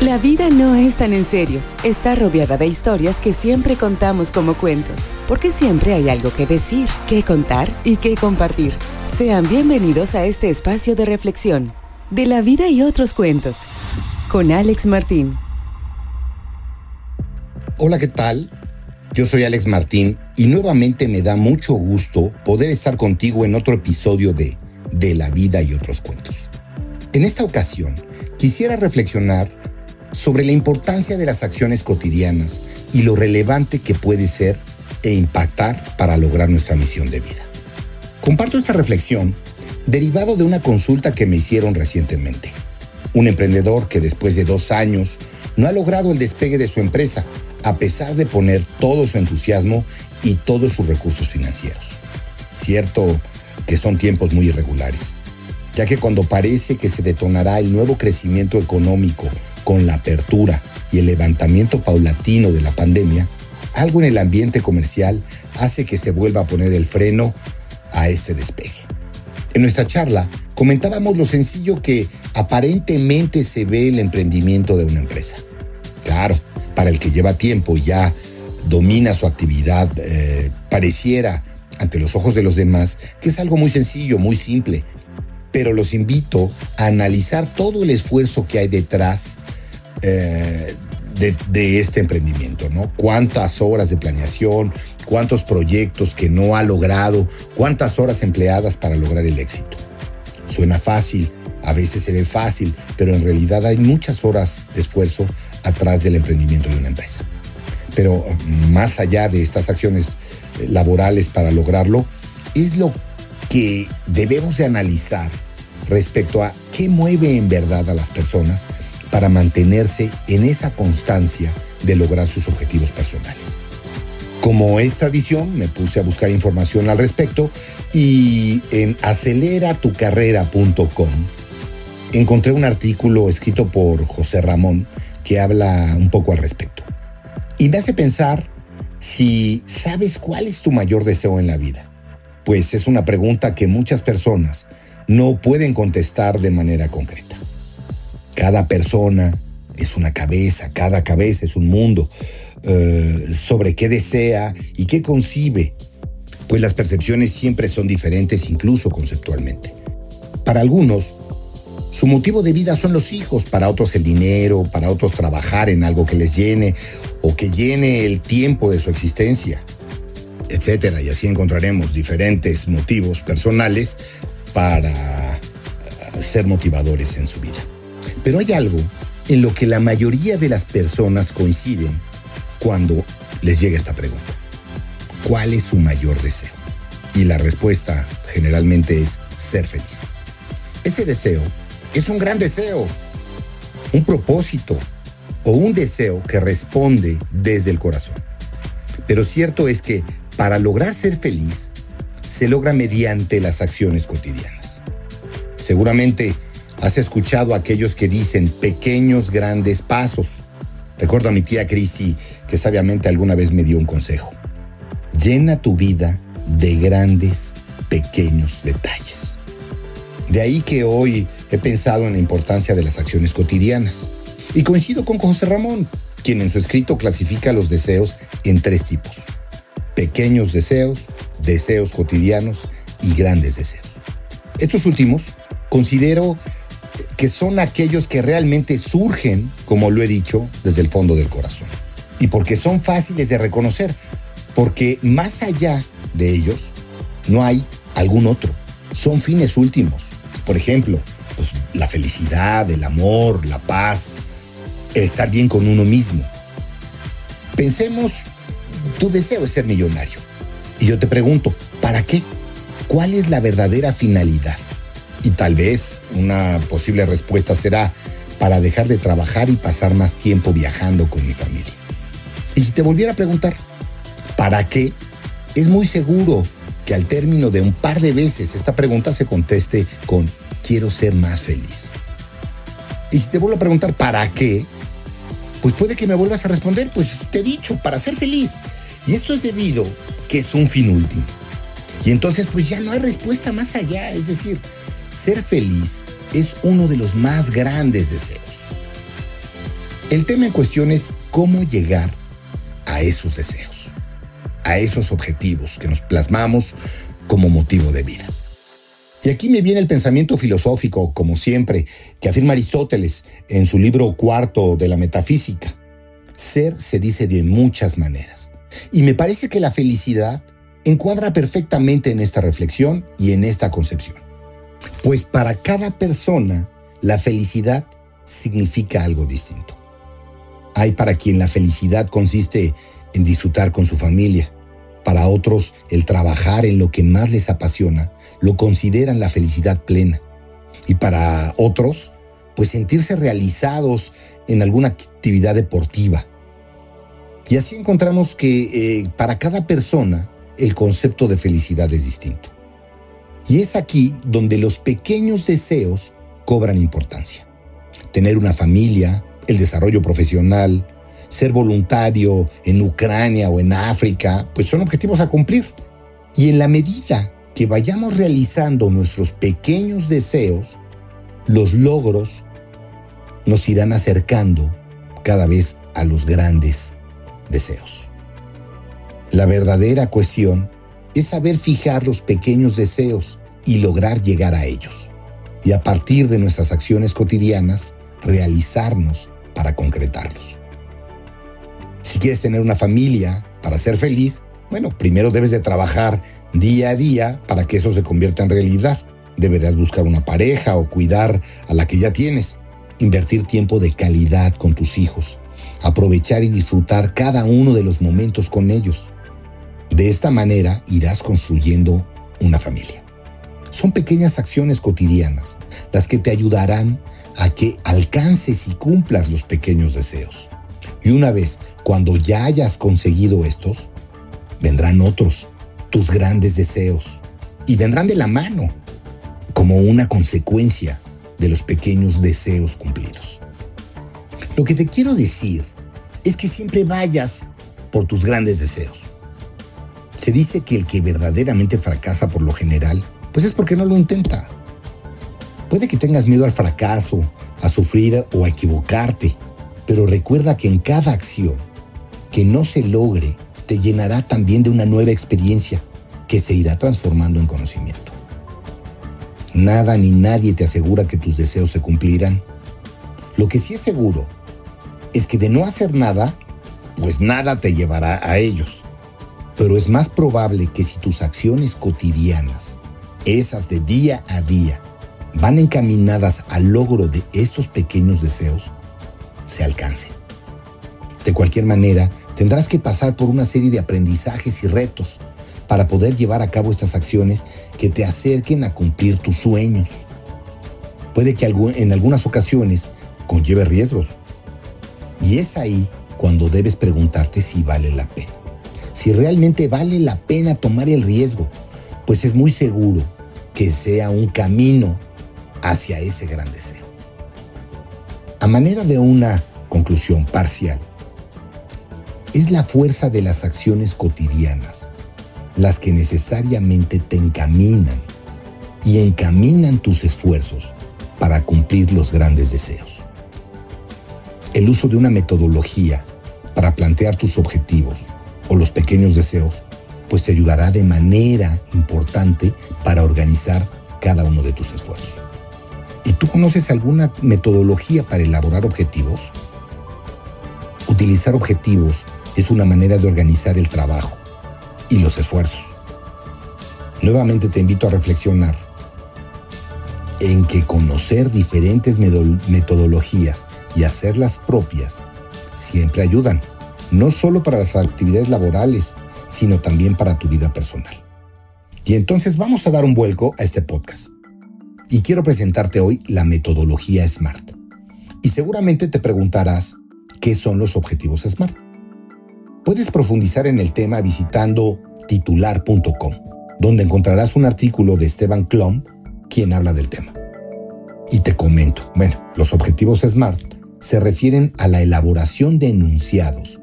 La vida no es tan en serio. Está rodeada de historias que siempre contamos como cuentos, porque siempre hay algo que decir, que contar y que compartir. Sean bienvenidos a este espacio de reflexión, de la vida y otros cuentos, con Alex Martín. Hola, ¿qué tal? Yo soy Alex Martín y nuevamente me da mucho gusto poder estar contigo en otro episodio de De la vida y otros cuentos. En esta ocasión, quisiera reflexionar sobre la importancia de las acciones cotidianas y lo relevante que puede ser e impactar para lograr nuestra misión de vida. Comparto esta reflexión derivado de una consulta que me hicieron recientemente. Un emprendedor que después de dos años no ha logrado el despegue de su empresa, a pesar de poner todo su entusiasmo y todos sus recursos financieros. Cierto que son tiempos muy irregulares, ya que cuando parece que se detonará el nuevo crecimiento económico con la apertura y el levantamiento paulatino de la pandemia, algo en el ambiente comercial hace que se vuelva a poner el freno a este despegue. En nuestra charla comentábamos lo sencillo que aparentemente se ve el emprendimiento de una empresa. Claro, para el que lleva tiempo y ya domina su actividad, eh, pareciera ante los ojos de los demás que es algo muy sencillo, muy simple. Pero los invito a analizar todo el esfuerzo que hay detrás eh, de, este emprendimiento, ¿no? Cuántas horas de planeación, cuántos proyectos que no ha logrado, cuántas horas empleadas para lograr el éxito. Suena fácil, a veces se ve fácil, pero en realidad hay muchas horas de esfuerzo atrás del emprendimiento de una empresa. Pero más allá de estas acciones eh, laborales para lograrlo, es lo que debemos de analizar respecto a qué mueve en verdad a las personas para mantenerse en esa constancia de lograr sus objetivos personales. Como es tradición, me puse a buscar información al respecto y en aceleratucarrera.com encontré un artículo escrito por José Ramón que habla un poco al respecto. Y me hace pensar si sabes cuál es tu mayor deseo en la vida. Pues es una pregunta que muchas personas no pueden contestar de manera concreta. Cada persona es una cabeza, cada cabeza es un mundo eh, sobre qué desea y qué concibe, pues las percepciones siempre son diferentes incluso conceptualmente. Para algunos, su motivo de vida son los hijos, para otros el dinero, para otros trabajar en algo que les llene o que llene el tiempo de su existencia, etcétera. Y así encontraremos diferentes motivos personales para eh, ser motivadores en su vida. Pero hay algo en lo que la mayoría de las personas coinciden cuando les llega esta pregunta. ¿Cuál es su mayor deseo? Y la respuesta generalmente es ser feliz. Ese deseo es un gran deseo, un propósito o un deseo que responde desde el corazón. Pero cierto es que para lograr ser feliz se logra mediante las acciones cotidianas. Seguramente Has escuchado a aquellos que dicen pequeños grandes pasos. Recuerdo a mi tía Crisi que sabiamente alguna vez me dio un consejo. Llena tu vida de grandes, pequeños detalles. De ahí que hoy he pensado en la importancia de las acciones cotidianas. Y coincido con José Ramón, quien en su escrito clasifica los deseos en tres tipos. Pequeños deseos, deseos cotidianos y grandes deseos. Estos últimos considero que son aquellos que realmente surgen, como lo he dicho, desde el fondo del corazón. Y porque son fáciles de reconocer, porque más allá de ellos no hay algún otro. Son fines últimos. Por ejemplo, pues, la felicidad, el amor, la paz, el estar bien con uno mismo. Pensemos, tu deseo es ser millonario. Y yo te pregunto, ¿para qué? ¿Cuál es la verdadera finalidad? Y tal vez una posible respuesta será para dejar de trabajar y pasar más tiempo viajando con mi familia. Y si te volviera a preguntar, ¿para qué? Es muy seguro que al término de un par de veces esta pregunta se conteste con quiero ser más feliz. Y si te vuelvo a preguntar, ¿para qué? Pues puede que me vuelvas a responder, pues te he dicho, para ser feliz. Y esto es debido que es un fin último. Y entonces pues ya no hay respuesta más allá, es decir, ser feliz es uno de los más grandes deseos. El tema en cuestión es cómo llegar a esos deseos, a esos objetivos que nos plasmamos como motivo de vida. Y aquí me viene el pensamiento filosófico, como siempre, que afirma Aristóteles en su libro cuarto de la metafísica. Ser se dice de muchas maneras. Y me parece que la felicidad encuadra perfectamente en esta reflexión y en esta concepción. Pues para cada persona, la felicidad significa algo distinto. Hay para quien la felicidad consiste en disfrutar con su familia. Para otros, el trabajar en lo que más les apasiona lo consideran la felicidad plena. Y para otros, pues sentirse realizados en alguna actividad deportiva. Y así encontramos que eh, para cada persona el concepto de felicidad es distinto. Y es aquí donde los pequeños deseos cobran importancia. Tener una familia, el desarrollo profesional, ser voluntario en Ucrania o en África, pues son objetivos a cumplir. Y en la medida que vayamos realizando nuestros pequeños deseos, los logros nos irán acercando cada vez a los grandes deseos. La verdadera cuestión es saber fijar los pequeños deseos y lograr llegar a ellos. Y a partir de nuestras acciones cotidianas, realizarnos para concretarlos. Si quieres tener una familia para ser feliz, bueno, primero debes de trabajar día a día para que eso se convierta en realidad. Deberás buscar una pareja o cuidar a la que ya tienes. Invertir tiempo de calidad con tus hijos. Aprovechar y disfrutar cada uno de los momentos con ellos. De esta manera irás construyendo una familia. Son pequeñas acciones cotidianas las que te ayudarán a que alcances y cumplas los pequeños deseos. Y una vez cuando ya hayas conseguido estos, vendrán otros, tus grandes deseos, y vendrán de la mano, como una consecuencia de los pequeños deseos cumplidos. Lo que te quiero decir es que siempre vayas por tus grandes deseos. Se dice que el que verdaderamente fracasa por lo general, pues es porque no lo intenta. Puede que tengas miedo al fracaso, a sufrir o a equivocarte, pero recuerda que en cada acción que no se logre te llenará también de una nueva experiencia que se irá transformando en conocimiento. Nada ni nadie te asegura que tus deseos se cumplirán. Lo que sí es seguro es que de no hacer nada, pues nada te llevará a ellos. Pero es más probable que si tus acciones cotidianas, esas de día a día, van encaminadas al logro de estos pequeños deseos, se alcance. De cualquier manera, tendrás que pasar por una serie de aprendizajes y retos para poder llevar a cabo estas acciones que te acerquen a cumplir tus sueños. Puede que en algunas ocasiones conlleve riesgos. Y es ahí cuando debes preguntarte si vale la pena. Si realmente vale la pena tomar el riesgo, pues es muy seguro que sea un camino hacia ese gran deseo. A manera de una conclusión parcial, es la fuerza de las acciones cotidianas las que necesariamente te encaminan y encaminan tus esfuerzos para cumplir los grandes deseos. El uso de una metodología para plantear tus objetivos o los pequeños deseos, pues te ayudará de manera importante para organizar cada uno de tus esfuerzos. ¿Y tú conoces alguna metodología para elaborar objetivos? Utilizar objetivos es una manera de organizar el trabajo y los esfuerzos. Nuevamente te invito a reflexionar en que conocer diferentes metodologías y hacerlas propias siempre ayudan, no solo para las actividades laborales, sino también para tu vida personal. Y entonces vamos a dar un vuelco a este podcast. Y quiero presentarte hoy la metodología SMART. Y seguramente te preguntarás, ¿qué son los objetivos SMART? Puedes profundizar en el tema visitando titular.com, donde encontrarás un artículo de Esteban Klum, quien habla del tema. Y te comento, bueno, los objetivos SMART se refieren a la elaboración de enunciados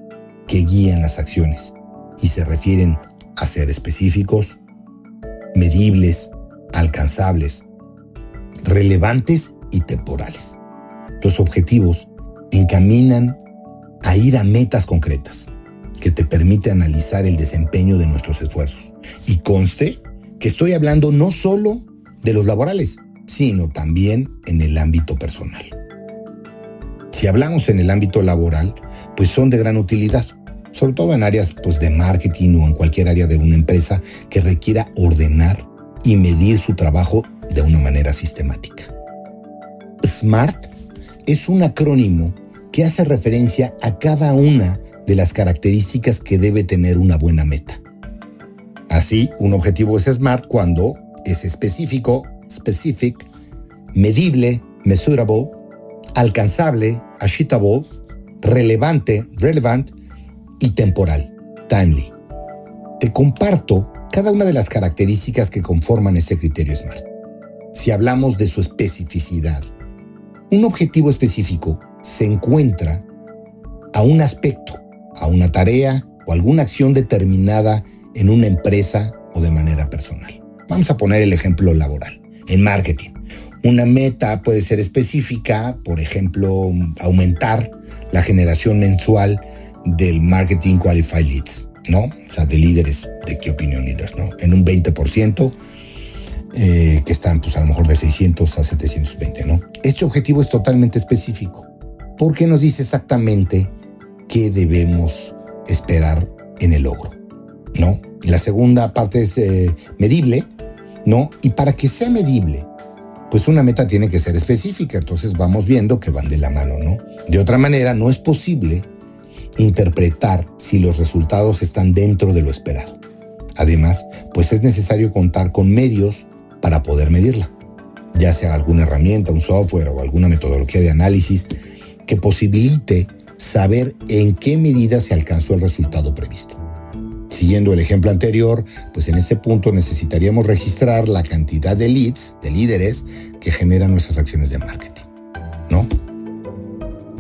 que guían las acciones y se refieren a ser específicos, medibles, alcanzables, relevantes y temporales. Los objetivos encaminan a ir a metas concretas que te permite analizar el desempeño de nuestros esfuerzos. Y conste que estoy hablando no solo de los laborales, sino también en el ámbito personal. Si hablamos en el ámbito laboral, pues son de gran utilidad, sobre todo en áreas pues, de marketing o en cualquier área de una empresa que requiera ordenar y medir su trabajo de una manera sistemática. SMART es un acrónimo que hace referencia a cada una de las características que debe tener una buena meta. Así, un objetivo es SMART cuando es específico, specific, medible, measurable, alcanzable, achievable, relevante, relevant y temporal, timely. Te comparto cada una de las características que conforman este criterio SMART. Si hablamos de su especificidad, un objetivo específico se encuentra a un aspecto, a una tarea o alguna acción determinada en una empresa o de manera personal. Vamos a poner el ejemplo laboral. En marketing, una meta puede ser específica, por ejemplo, aumentar la generación mensual del marketing qualified leads, ¿no? O sea, de líderes, de qué opinión leaders, ¿no? En un 20%, eh, que están pues a lo mejor de 600 a 720, ¿no? Este objetivo es totalmente específico porque nos dice exactamente qué debemos esperar en el logro, ¿no? La segunda parte es eh, medible, ¿no? Y para que sea medible, pues una meta tiene que ser específica, entonces vamos viendo que van de la mano, ¿no? De otra manera, no es posible interpretar si los resultados están dentro de lo esperado. Además, pues es necesario contar con medios para poder medirla, ya sea alguna herramienta, un software o alguna metodología de análisis que posibilite saber en qué medida se alcanzó el resultado previsto. Siguiendo el ejemplo anterior, pues en este punto necesitaríamos registrar la cantidad de leads, de líderes que generan nuestras acciones de marketing, ¿no?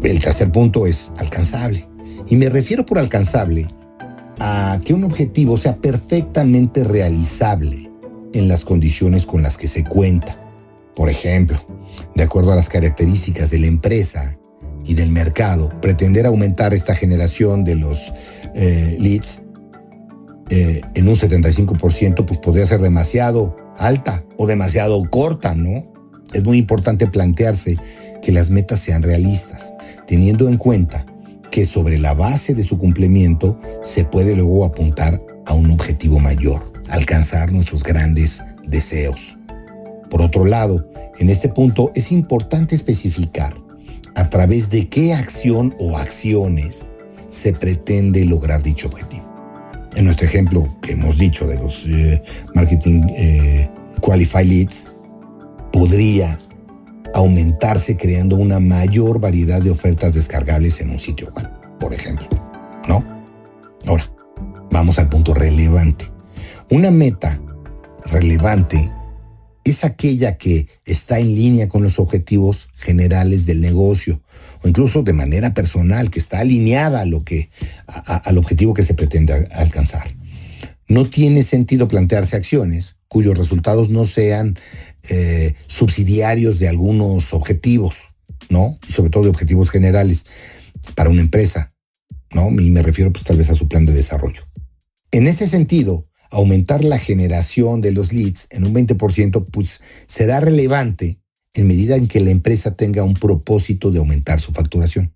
El tercer punto es alcanzable. Y me refiero por alcanzable a que un objetivo sea perfectamente realizable en las condiciones con las que se cuenta. Por ejemplo, de acuerdo a las características de la empresa y del mercado, pretender aumentar esta generación de los eh, leads eh, en un 75%, pues podría ser demasiado alta o demasiado corta, ¿no? Es muy importante plantearse que las metas sean realistas, teniendo en cuenta que sobre la base de su cumplimiento se puede luego apuntar a un objetivo mayor, alcanzar nuestros grandes deseos. Por otro lado, en este punto es importante especificar a través de qué acción o acciones se pretende lograr dicho objetivo. En nuestro ejemplo que hemos dicho de los eh, marketing eh, qualified leads, podría aumentarse creando una mayor variedad de ofertas descargables en un sitio web, por ejemplo. ¿No? Ahora, vamos al punto relevante. Una meta relevante es aquella que está en línea con los objetivos generales del negocio o incluso de manera personal, que está alineada a lo que, al objetivo que se pretende alcanzar. No tiene sentido plantearse acciones cuyos resultados no sean eh, subsidiarios de algunos objetivos, ¿no? Y sobre todo de objetivos generales para una empresa, ¿no? Y me refiero pues tal vez a su plan de desarrollo. En ese sentido, aumentar la generación de los leads en un 20%, pues será relevante en medida en que la empresa tenga un propósito de aumentar su facturación.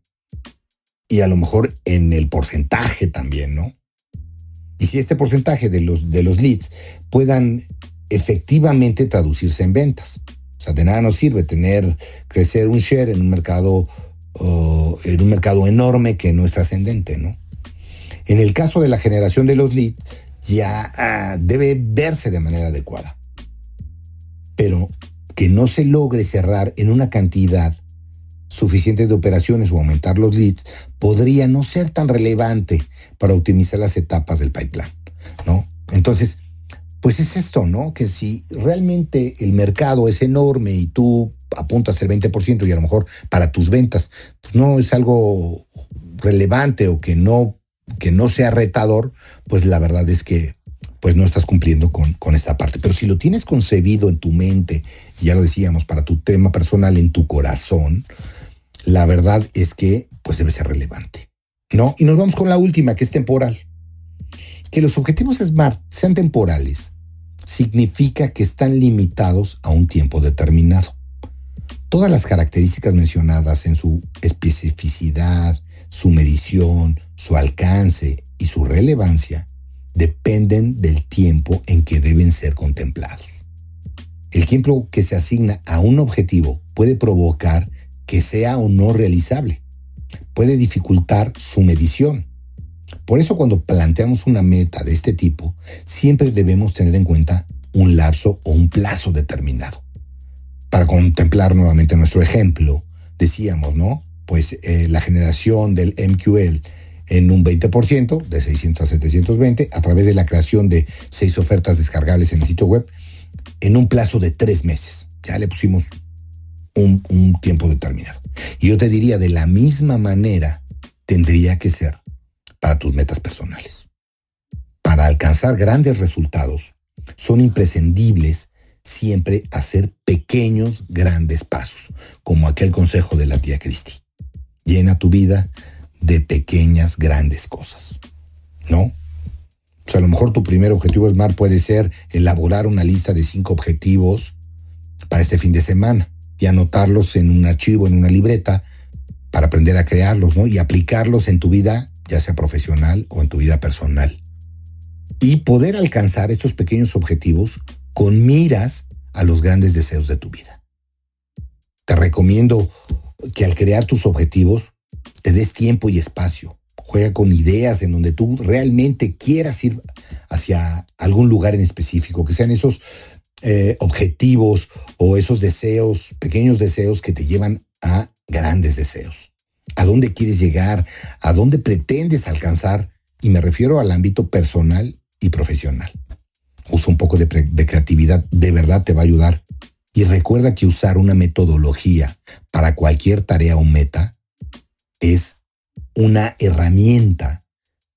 Y a lo mejor en el porcentaje también, ¿no? Y si este porcentaje de los, de los leads puedan efectivamente traducirse en ventas. O sea, de nada nos sirve tener, crecer un share en un mercado, en un mercado enorme que no es trascendente, ¿no? En el caso de la generación de los leads, ya ah, debe verse de manera adecuada. Pero que no se logre cerrar en una cantidad suficiente de operaciones o aumentar los leads podría no ser tan relevante para optimizar las etapas del pipeline, ¿no? Entonces, pues es esto, ¿no? Que si realmente el mercado es enorme y tú apuntas el 20% y a lo mejor para tus ventas pues no es algo relevante o que no que no sea retador, pues la verdad es que pues no estás cumpliendo con, con esta parte. Pero si lo tienes concebido en tu mente, ya lo decíamos, para tu tema personal, en tu corazón, la verdad es que pues debe ser relevante. ¿No? Y nos vamos con la última, que es temporal. Que los objetivos SMART sean temporales significa que están limitados a un tiempo determinado. Todas las características mencionadas en su especificidad, su medición, su alcance y su relevancia dependen del tiempo en que deben ser contemplados. El tiempo que se asigna a un objetivo puede provocar que sea o no realizable. Puede dificultar su medición. Por eso cuando planteamos una meta de este tipo, siempre debemos tener en cuenta un lapso o un plazo determinado. Para contemplar nuevamente nuestro ejemplo, decíamos, ¿no? Pues eh, la generación del MQL en un 20%, de 600 a 720, a través de la creación de seis ofertas descargables en el sitio web, en un plazo de tres meses. Ya le pusimos un, un tiempo determinado. Y yo te diría, de la misma manera, tendría que ser para tus metas personales. Para alcanzar grandes resultados, son imprescindibles siempre hacer pequeños, grandes pasos, como aquel consejo de la tía Cristi. Llena tu vida de pequeñas, grandes cosas. ¿No? O sea, a lo mejor tu primer objetivo SMART puede ser elaborar una lista de cinco objetivos para este fin de semana y anotarlos en un archivo, en una libreta, para aprender a crearlos, ¿no? Y aplicarlos en tu vida, ya sea profesional o en tu vida personal. Y poder alcanzar estos pequeños objetivos con miras a los grandes deseos de tu vida. Te recomiendo que al crear tus objetivos te des tiempo y espacio. Juega con ideas en donde tú realmente quieras ir hacia algún lugar en específico, que sean esos eh, objetivos o esos deseos, pequeños deseos que te llevan a grandes deseos. ¿A dónde quieres llegar? ¿A dónde pretendes alcanzar? Y me refiero al ámbito personal y profesional. Usa un poco de, de creatividad, de verdad te va a ayudar. Y recuerda que usar una metodología para cualquier tarea o meta es una herramienta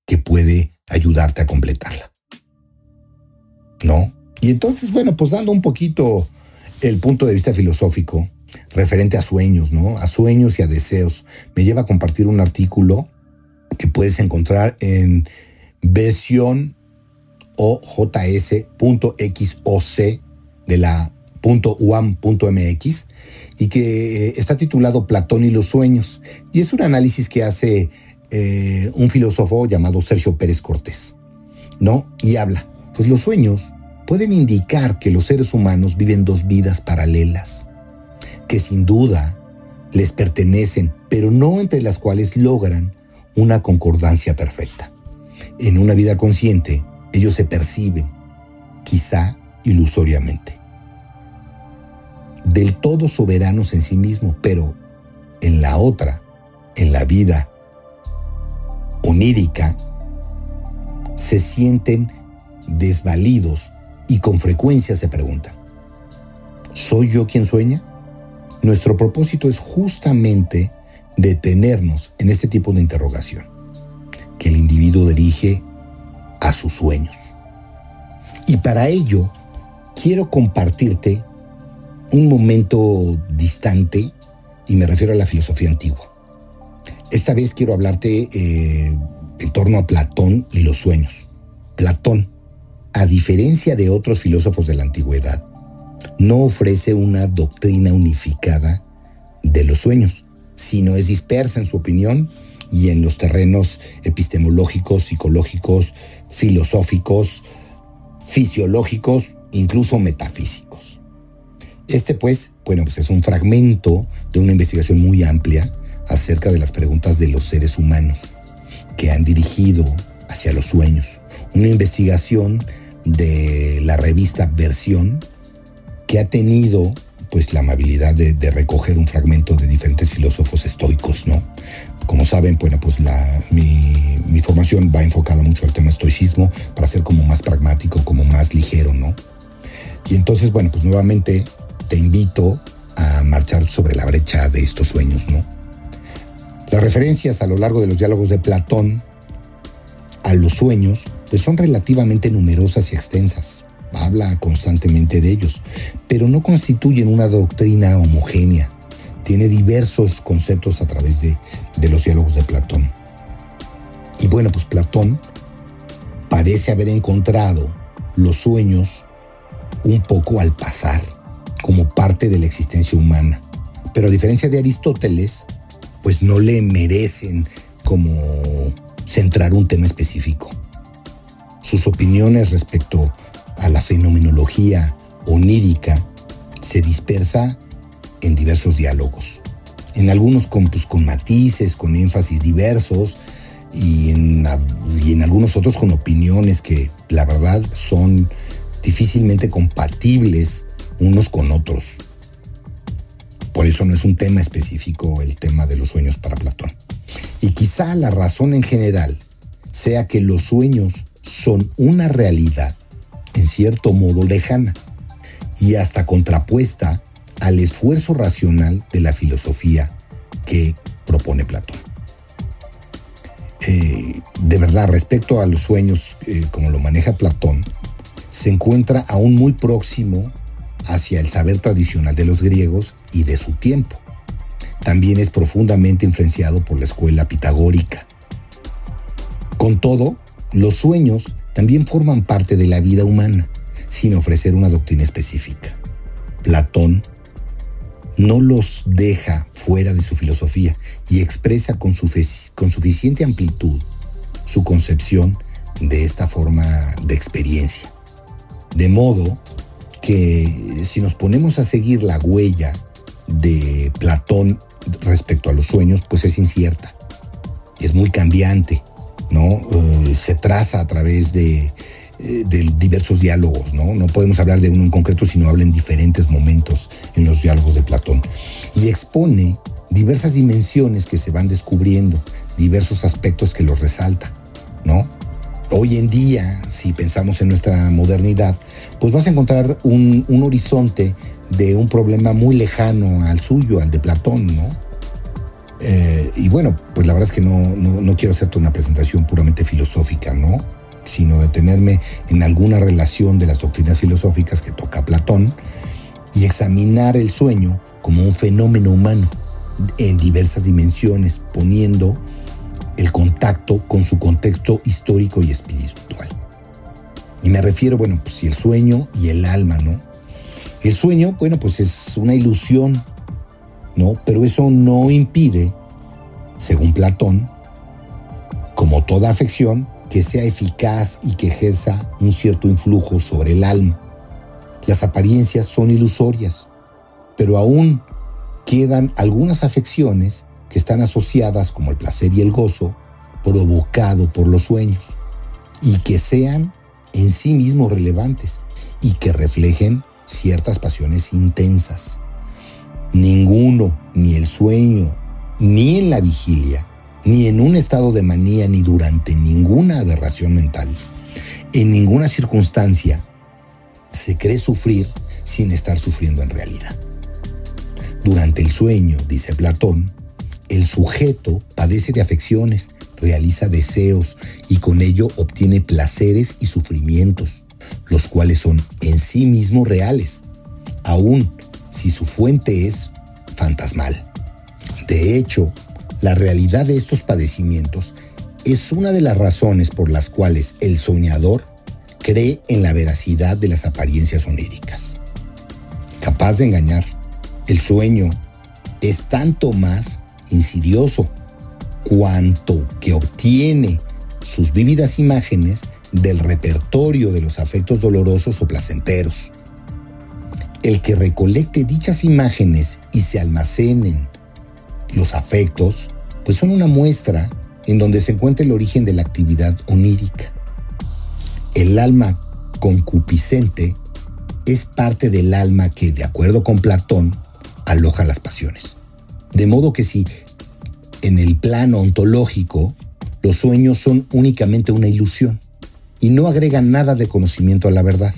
que puede ayudarte a completarla. ¿No? Y entonces, bueno, pues dando un poquito el punto de vista filosófico referente a sueños, ¿no? A sueños y a deseos, me lleva a compartir un artículo que puedes encontrar en versión ojs.xoc de la .uam.mx y que eh, está titulado Platón y los sueños y es un análisis que hace eh, un filósofo llamado Sergio Pérez Cortés, ¿no? Y habla, pues los sueños pueden indicar que los seres humanos viven dos vidas paralelas, que sin duda les pertenecen, pero no entre las cuales logran una concordancia perfecta. En una vida consciente, ellos se perciben, quizá ilusoriamente, del todo soberanos en sí mismos, pero en la otra, en la vida onírica, se sienten desvalidos y con frecuencia se preguntan, ¿soy yo quien sueña? Nuestro propósito es justamente detenernos en este tipo de interrogación, que el individuo dirige a sus sueños. Y para ello, quiero compartirte un momento distante y me refiero a la filosofía antigua. Esta vez quiero hablarte eh, en torno a Platón y los sueños. Platón, a diferencia de otros filósofos de la antigüedad, no ofrece una doctrina unificada de los sueños, sino es dispersa en su opinión y en los terrenos epistemológicos, psicológicos, filosóficos, fisiológicos, incluso metafísicos. Este pues, bueno, pues es un fragmento de una investigación muy amplia acerca de las preguntas de los seres humanos que han dirigido hacia los sueños. Una investigación de la revista Versión que ha tenido pues la amabilidad de, recoger un fragmento de diferentes filósofos estoicos, ¿no? Como saben, bueno, pues la, mi, mi, formación va enfocada mucho al tema estoicismo para ser como más pragmático, como más ligero, ¿no? Y entonces, bueno, pues nuevamente te invito a marchar sobre la brecha de estos sueños, ¿no? Las referencias a lo largo de los diálogos de Platón a los sueños, pues son relativamente numerosas y extensas habla constantemente de ellos, pero no constituyen una doctrina homogénea. Tiene diversos conceptos a través de, los diálogos de Platón. Bueno, pues Platón parece haber encontrado los sueños un poco al pasar, como parte de la existencia humana. Pero a diferencia de Aristóteles, pues no le merecen como centrar un tema específico. Sus opiniones respecto a la fenomenología onírica se dispersa en diversos diálogos. En algunos con, pues, con matices, con énfasis diversos y en, y en algunos otros con opiniones que la verdad son difícilmente compatibles unos con otros. Por eso no es un tema específico el tema de los sueños para Platón. Y quizá la razón en general sea que los sueños son una realidad en cierto modo lejana y hasta contrapuesta al esfuerzo racional de la filosofía que propone Platón. Eh, de verdad, respecto a los sueños eh, como lo maneja Platón, se encuentra aún muy próximo hacia el saber tradicional de los griegos y de su tiempo. También es profundamente influenciado por la escuela pitagórica. Con todo, los sueños también forman parte de la vida humana, sin ofrecer una doctrina específica. Platón no los deja fuera de su filosofía y expresa con, suficiente amplitud su concepción de esta forma de experiencia. De modo que si nos ponemos a seguir la huella de Platón respecto a los sueños, pues es incierta. Es muy cambiante, ¿no? Eh, se traza a través de, eh, de, diversos diálogos, ¿no? No podemos hablar de uno en concreto, sino habla en diferentes momentos en los diálogos de Platón. Y expone diversas dimensiones que se van descubriendo, diversos aspectos que los resalta, ¿no? Hoy en día, si pensamos en nuestra modernidad, pues vas a encontrar un, horizonte de un problema muy lejano al suyo, al de Platón, ¿no? Eh, y bueno, pues la verdad es que no, no, quiero hacerte una presentación puramente filosófica, ¿no? Sino detenerme en alguna relación de las doctrinas filosóficas que toca Platón y examinar el sueño como un fenómeno humano en diversas dimensiones, poniendo el contacto con su contexto histórico y espiritual. Y me refiero, bueno, pues si el sueño y el alma, ¿no? El sueño, bueno, pues es una ilusión, ¿no? Pero eso no impide, según Platón, como toda afección, que sea eficaz y que ejerza un cierto influjo sobre el alma. Las apariencias son ilusorias, pero aún quedan algunas afecciones que están asociadas como el placer y el gozo provocado por los sueños y que sean en sí mismos relevantes y que reflejen ciertas pasiones intensas. Ninguno, ni el sueño, ni en la vigilia, ni en un estado de manía, ni durante ninguna aberración mental, en ninguna circunstancia, se cree sufrir sin estar sufriendo en realidad. Durante el sueño, dice Platón, el sujeto padece de afecciones, realiza deseos y con ello obtiene placeres y sufrimientos, los cuales son en sí mismos reales, aun si su fuente es fantasmal. De hecho, la realidad de estos padecimientos es una de las razones por las cuales el soñador cree en la veracidad de las apariencias oníricas. Capaz de engañar, el sueño es tanto más insidioso, cuanto que obtiene sus vívidas imágenes del repertorio de los afectos dolorosos o placenteros. El que recolecte dichas imágenes y se almacenen los afectos, pues son una muestra en donde se encuentra el origen de la actividad onírica. El alma concupiscente es parte del alma que, de acuerdo con Platón, aloja las pasiones. De modo que si en el plano ontológico los sueños son únicamente una ilusión y no agregan nada de conocimiento a la verdad,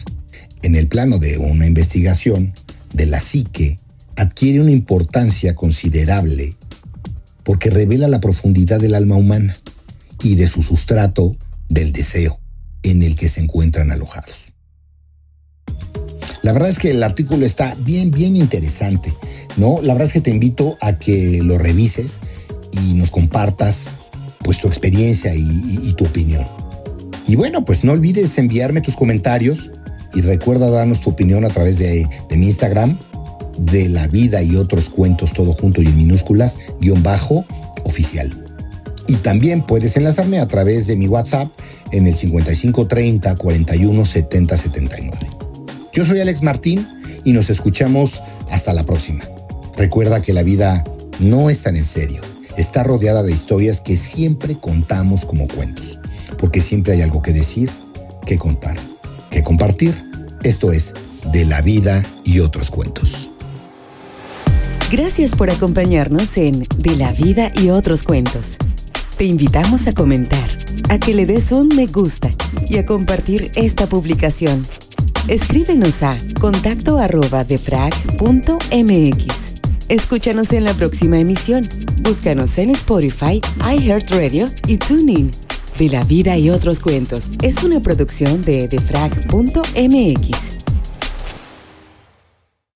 en el plano de una investigación de la psique adquiere una importancia considerable porque revela la profundidad del alma humana y de su sustrato del deseo en el que se encuentran alojados. La verdad es que el artículo está bien, bien interesante, ¿no? La verdad es que te invito a que lo revises y nos compartas pues tu experiencia y, tu opinión. Y bueno, pues no olvides enviarme tus comentarios y recuerda darnos tu opinión a través de, de mi Instagram, de la vida y otros cuentos, todo junto y en minúsculas, guion bajo, oficial. Y también puedes enlazarme a través de mi WhatsApp en el 5530 41 70 79. Yo soy Alex Martín y nos escuchamos hasta la próxima. Recuerda que la vida no es tan en serio. Está rodeada de historias que siempre contamos como cuentos, porque siempre hay algo que decir, que contar, que compartir. Esto es De la vida y otros cuentos. Gracias por acompañarnos en De la vida y otros cuentos. Te invitamos a comentar, a que le des un me gusta y a compartir esta publicación. Escríbenos a contacto arroba defrag.mx. Escúchanos en la próxima emisión. Búscanos en Spotify, iHeartRadio y TuneIn. De la vida y otros cuentos es una producción de defrag.mx.